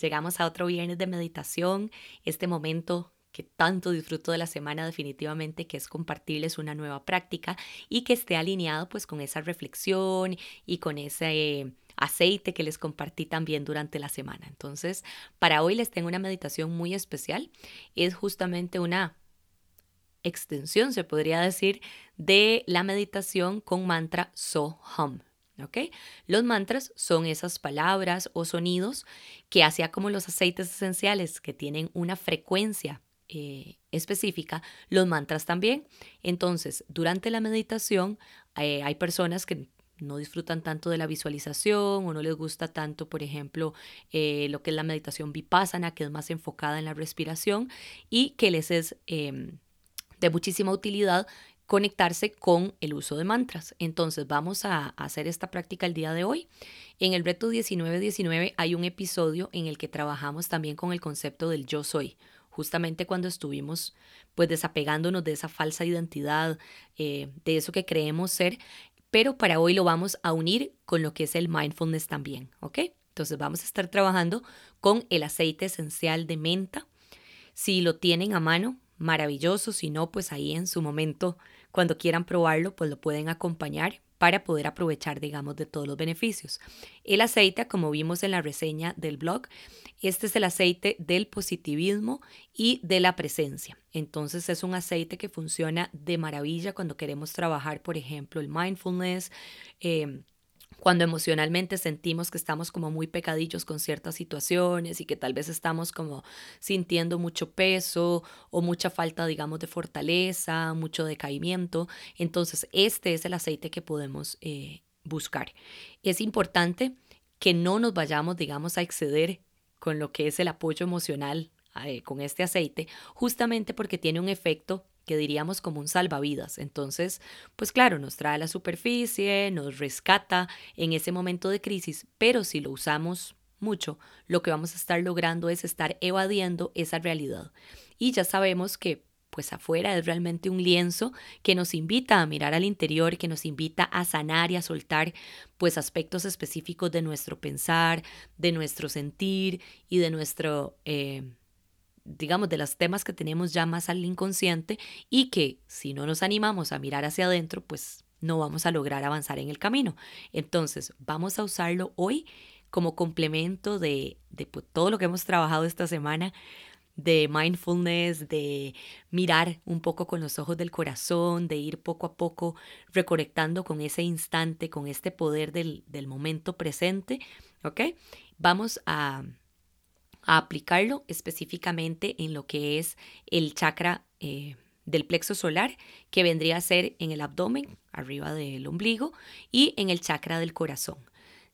Llegamos a otro viernes de meditación, este momento que tanto disfruto de la semana definitivamente, que es compartirles una nueva práctica y que esté alineado pues con esa reflexión y con ese aceite que les compartí también durante la semana. Entonces, para hoy les tengo una meditación muy especial. Es justamente una extensión, se podría decir, de la meditación con mantra Los mantras son esas palabras o sonidos que, hacía como los aceites esenciales que tienen una frecuencia eh, específica, los mantras también. Entonces, durante la meditación eh, hay personas que no disfrutan tanto de la visualización o no les gusta tanto, por ejemplo, eh, lo que es la meditación vipassana, que es más enfocada en la respiración y que les es em, de muchísima utilidad conectarse con el uso de mantras. Entonces vamos a hacer esta práctica el día de hoy. En el reto 1919 hay un episodio en el que trabajamos también con el concepto del yo soy, justamente cuando estuvimos pues desapegándonos de esa falsa identidad, eh, de eso que creemos ser, pero para hoy lo vamos a unir con lo que es el mindfulness también, ¿ok? Entonces vamos a estar trabajando con el aceite esencial de menta. Si lo tienen a mano, maravilloso, si no, pues ahí en su momento cuando quieran probarlo, pues lo pueden acompañar para poder aprovechar, digamos, de todos los beneficios. El aceite, como vimos en la reseña del blog, este es el aceite del positivismo y de la presencia. Entonces es un aceite que funciona de maravilla cuando queremos trabajar, por ejemplo, el mindfulness. Eh, cuando emocionalmente sentimos que estamos como muy pecadillos con ciertas situaciones y que tal vez estamos como sintiendo mucho peso o mucha falta, digamos, de fortaleza, mucho decaimiento. Entonces, este es el aceite que podemos eh, buscar. Es importante que no nos vayamos, digamos, a exceder con lo que es el apoyo emocional eh, con este aceite, justamente porque tiene un efecto que diríamos como un salvavidas. Entonces, pues claro, nos trae a la superficie, nos rescata en ese momento de crisis, pero si lo usamos mucho, lo que vamos a estar logrando es estar evadiendo esa realidad. Y ya sabemos que pues afuera es realmente un lienzo que nos invita a mirar al interior, que nos invita a sanar y a soltar pues aspectos específicos de nuestro pensar, de nuestro sentir y de nuestro eh, digamos, de los temas que tenemos ya más al inconsciente y que si no nos animamos a mirar hacia adentro, pues no vamos a lograr avanzar en el camino. Entonces, vamos a usarlo hoy como complemento de, de pues, todo lo que hemos trabajado esta semana, de mindfulness, de mirar un poco con los ojos del corazón, de ir poco a poco reconectando con ese instante, con este poder del, del momento presente, ¿ok? Vamos a, a aplicarlo específicamente en lo que es el chakra eh, del plexo solar, que vendría a ser en el abdomen, arriba del ombligo, y en el chakra del corazón.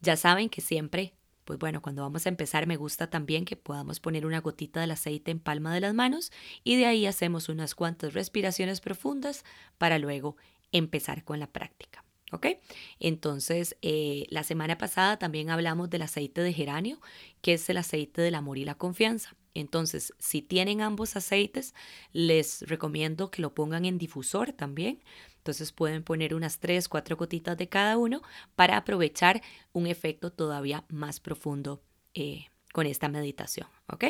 Ya saben que siempre, pues bueno, cuando vamos a empezar me gusta también que podamos poner una gotita del aceite en palma de las manos y de ahí hacemos unas cuantas respiraciones profundas para luego empezar con la práctica. ¿Ok? Entonces, eh, la semana pasada también hablamos del aceite de geranio, que es el aceite del amor y la confianza. Entonces, si tienen ambos aceites, les recomiendo que lo pongan en difusor también. Entonces pueden poner unas 3, 4 gotitas de cada uno para aprovechar un efecto todavía más profundo eh, con esta meditación. ¿Ok?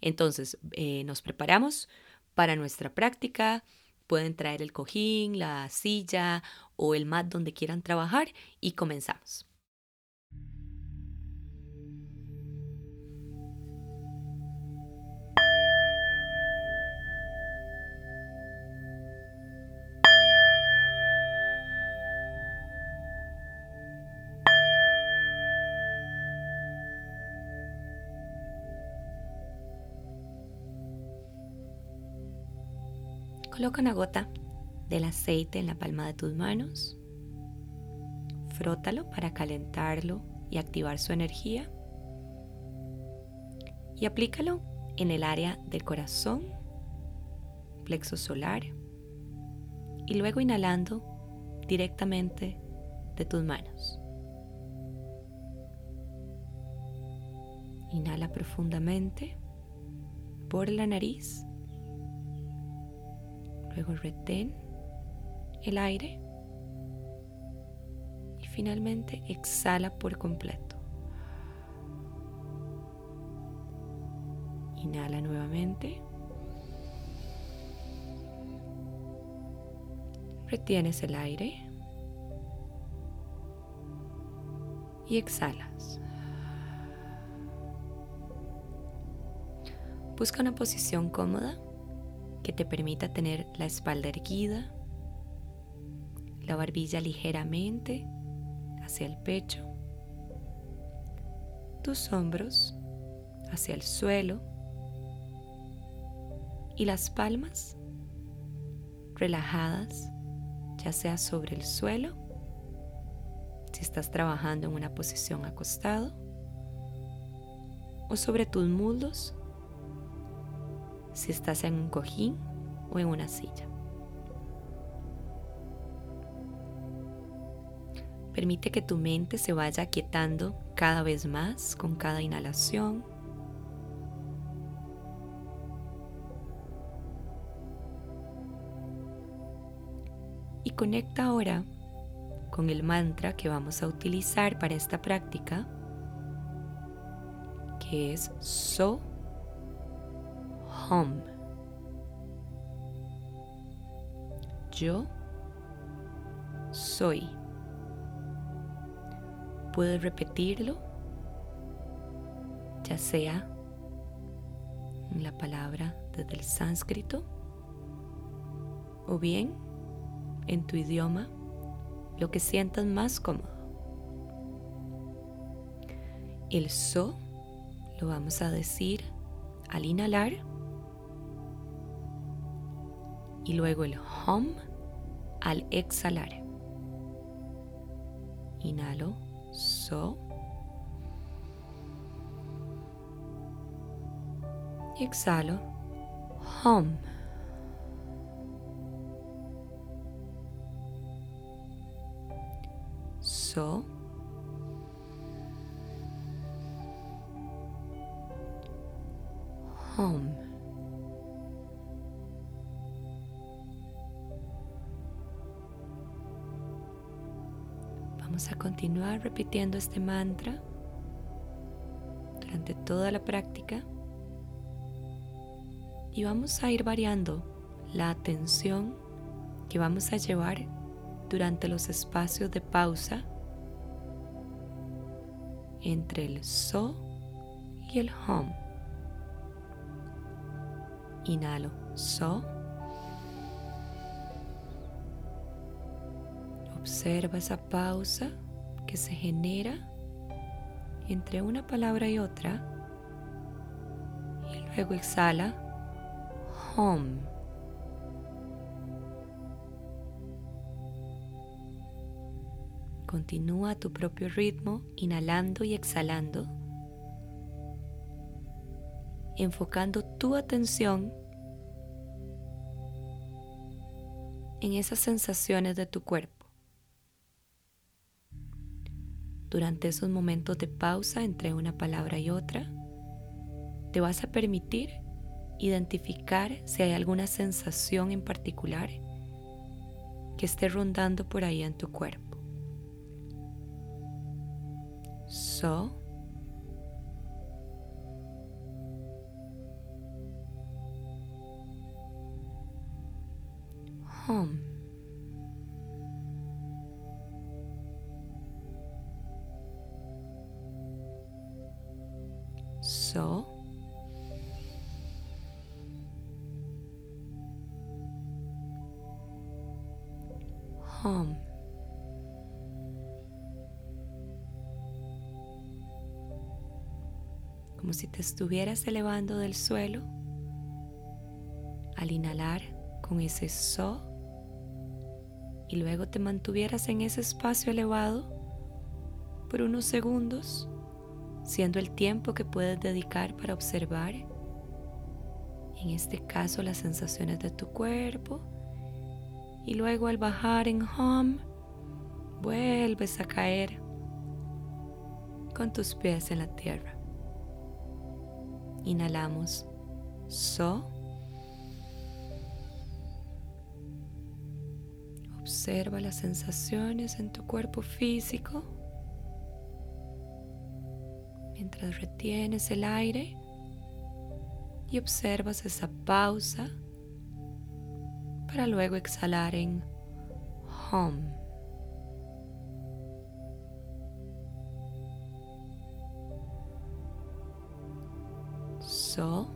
Entonces, eh, nos preparamos para nuestra práctica. Pueden traer el cojín, la silla o el mat donde quieran trabajar y comenzamos. Coloca una gota del aceite en la palma de tus manos. Frótalo para calentarlo y activar su energía. y aplícalo en el área del corazón, plexo solar y luego inhalando directamente de tus manos. Inhala profundamente por la nariz. Luego retén el aire. Y finalmente exhala por completo. Inhala nuevamente. Retienes el aire. Y exhalas. Busca una posición cómoda que te permita tener la espalda erguida, la barbilla ligeramente hacia el pecho, tus hombros hacia el suelo y las palmas relajadas, ya sea sobre el suelo, si estás trabajando en una posición acostado, o sobre tus muslos si estás en un cojín o en una silla. Permite que tu mente se vaya quietando cada vez más con cada inhalación. Y conecta ahora con el mantra que vamos a utilizar para esta práctica, que es So home. Yo soy. Puedes repetirlo, ya sea en la palabra desde el sánscrito o bien en tu idioma, lo que sientas más cómodo. El so lo vamos a decir al inhalar y luego el hum al exhalar. Inhalo, so. Y exhalo, hum. So. Hum. Vamos a continuar repitiendo este mantra durante toda la práctica y vamos a ir variando la atención que vamos a llevar durante los espacios de pausa entre el so y el hum. Inhalo so. Observa esa pausa que se genera entre una palabra y otra. Y luego exhala home. Continúa a tu propio ritmo, inhalando y exhalando, enfocando tu atención en esas sensaciones de tu cuerpo. Durante esos momentos de pausa entre una palabra y otra, te vas a permitir identificar si hay alguna sensación en particular que esté rondando por ahí en tu cuerpo. So, home. Estuvieras elevando del suelo al inhalar con ese so y luego te mantuvieras en ese espacio elevado por unos segundos siendo el tiempo que puedes dedicar para observar, en este caso, las sensaciones de tu cuerpo. Y luego al bajar en home, vuelves a caer con tus pies en la tierra. Inhalamos so. Observa las sensaciones en tu cuerpo físico mientras retienes el aire y observas esa pausa para luego exhalar en home. Home.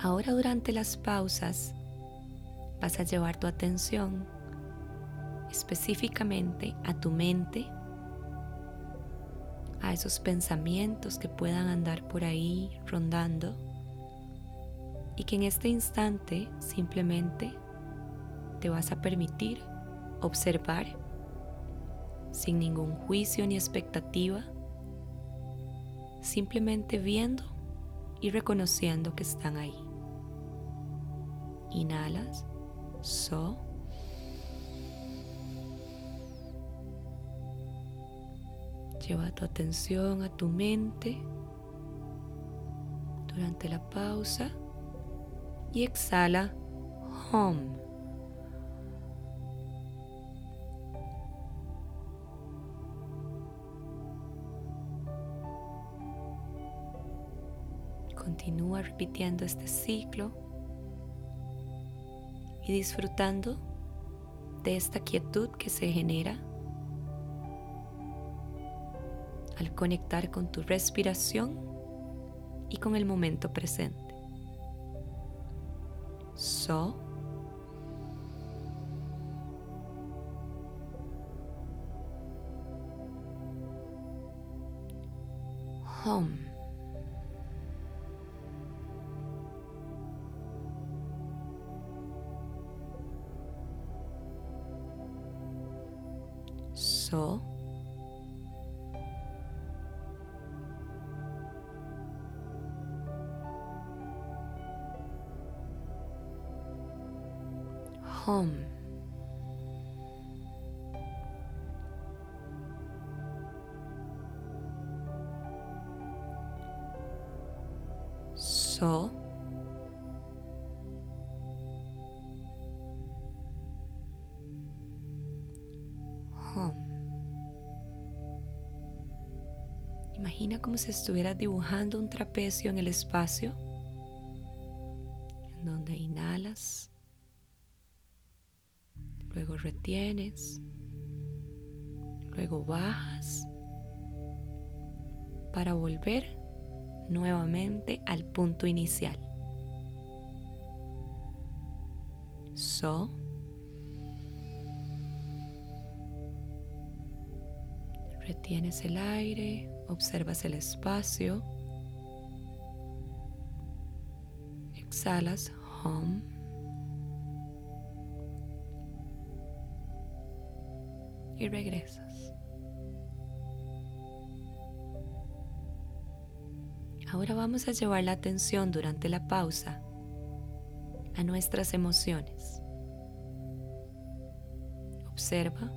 Ahora durante las pausas vas a llevar tu atención específicamente a tu mente, a esos pensamientos que puedan andar por ahí rondando y que en este instante simplemente te vas a permitir observar sin ningún juicio ni expectativa, simplemente viendo y reconociendo que están ahí. Inhalas, so. Lleva tu atención a tu mente durante la pausa y exhala home. Continúa repitiendo este ciclo y disfrutando de esta quietud que se genera al conectar con tu respiración y con el momento presente. So. So. Home. So. Imagina como si estuvieras dibujando un trapecio en el espacio, en donde inhalas, luego retienes, luego bajas para volver nuevamente al punto inicial. So. Retienes el aire, observas el espacio, exhalas home. Y regresas. Ahora vamos a llevar la atención durante la pausa a nuestras emociones. Observa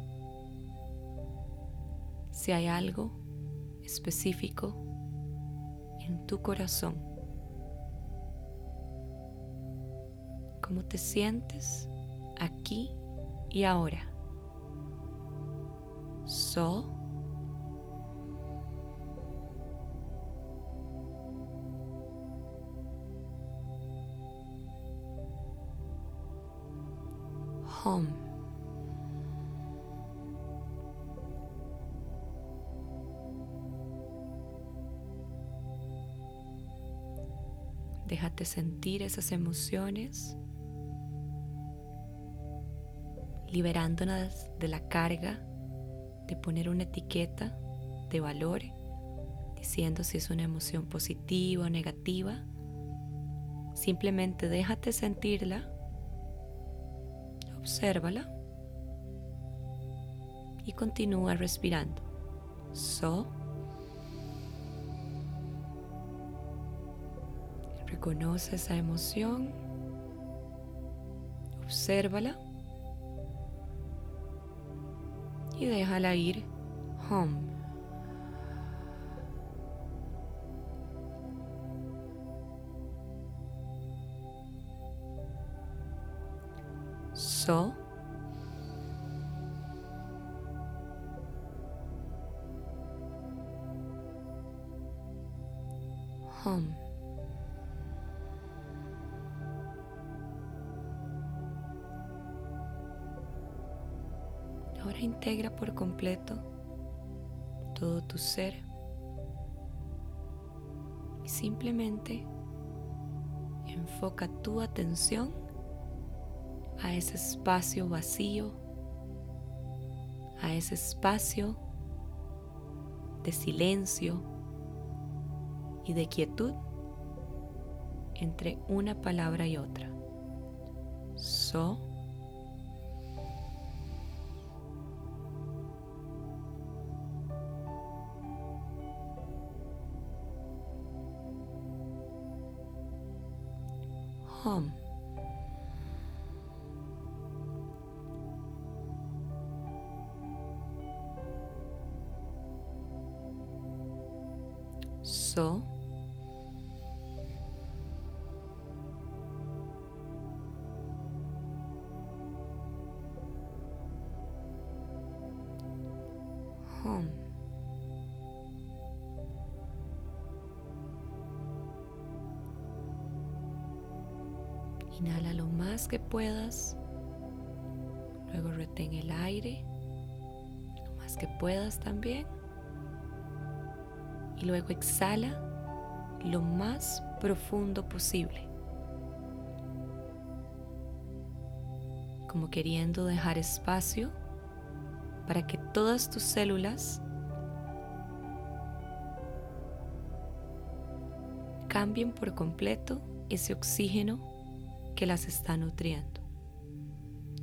si hay algo específico en tu corazón. ¿Cómo te sientes aquí y ahora? So. Home. Déjate sentir esas emociones, liberándonos de la carga de poner una etiqueta de valor, diciendo si es una emoción positiva o negativa. Simplemente déjate sentirla, obsérvala y continúa respirando. So. Reconoce esa emoción. Obsérvala. Y déjala ir home. So. home. Integra por completo todo tu ser y simplemente enfoca tu atención a ese espacio vacío, a ese espacio de silencio y de quietud entre una palabra y otra. So. So. Inhala lo más que puedas. Luego retén el aire. Lo más que puedas también. Y luego exhala lo más profundo posible. Como queriendo dejar espacio para que todas tus células cambien por completo ese oxígeno que las está nutriendo.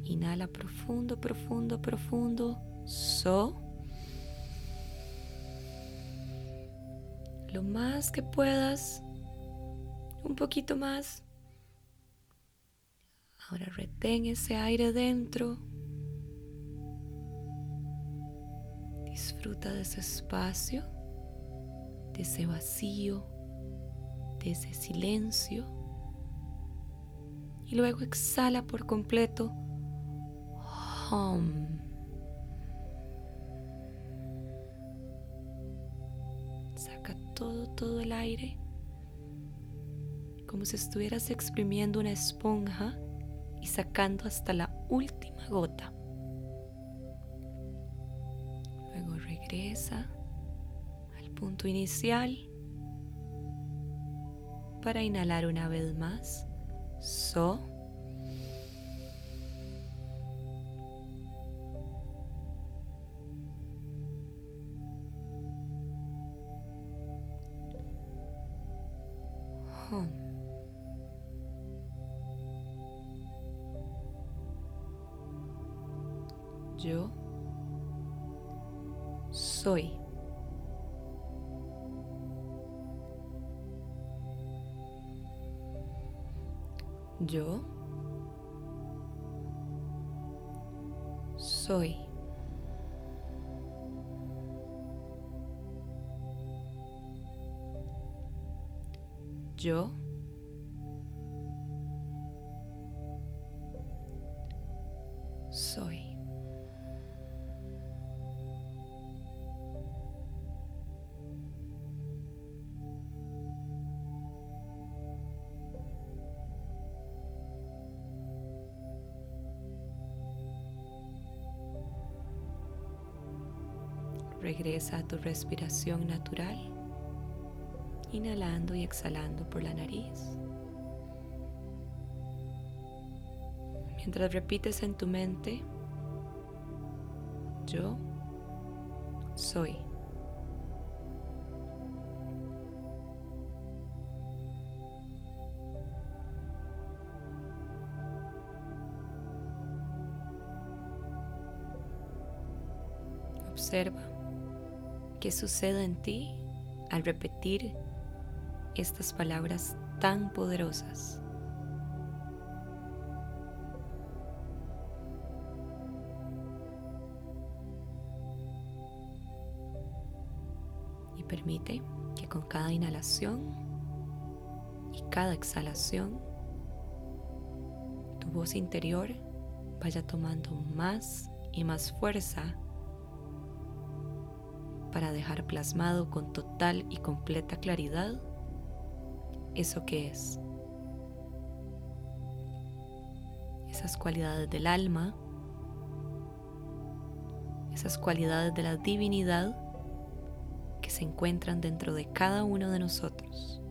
Inhala profundo, profundo, profundo. So. Lo más que puedas. Un poquito más. Ahora retén ese aire dentro. Disfruta de ese espacio, de ese vacío, de ese silencio. Y luego exhala por completo. Home. Saca todo, todo el aire. Como si estuvieras exprimiendo una esponja y sacando hasta la última gota. regresa al punto inicial para inhalar una vez más. So. Yo soy. Yo soy. Yo Regresa a tu respiración natural, inhalando y exhalando por la nariz. Mientras repites en tu mente, yo soy. Observa qué sucede en ti al repetir estas palabras tan poderosas. Y permite que con cada inhalación y cada exhalación tu voz interior vaya tomando más y más fuerza para dejar plasmado con total y completa claridad eso que es. Esas cualidades del alma, esas cualidades de la divinidad que se encuentran dentro de cada uno de nosotros.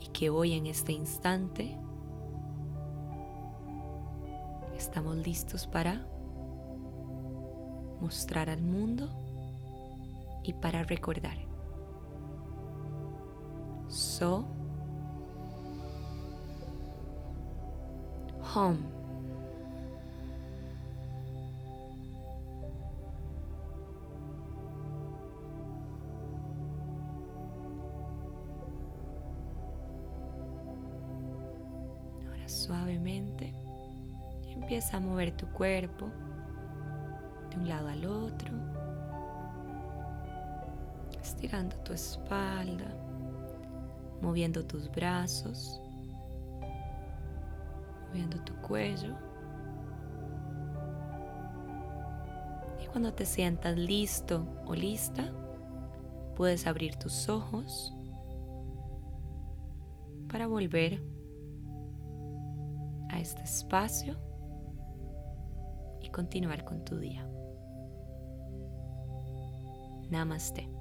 Y que hoy en este instante estamos listos para mostrar al mundo y para recordar. So, home. Suavemente empieza a mover tu cuerpo un lado al otro, estirando tu espalda moviendo tus brazos, moviendo tu cuello. Y cuando te sientas listo o lista, puedes abrir tus ojos para volver a este espacio y continuar con tu día. ナマステ。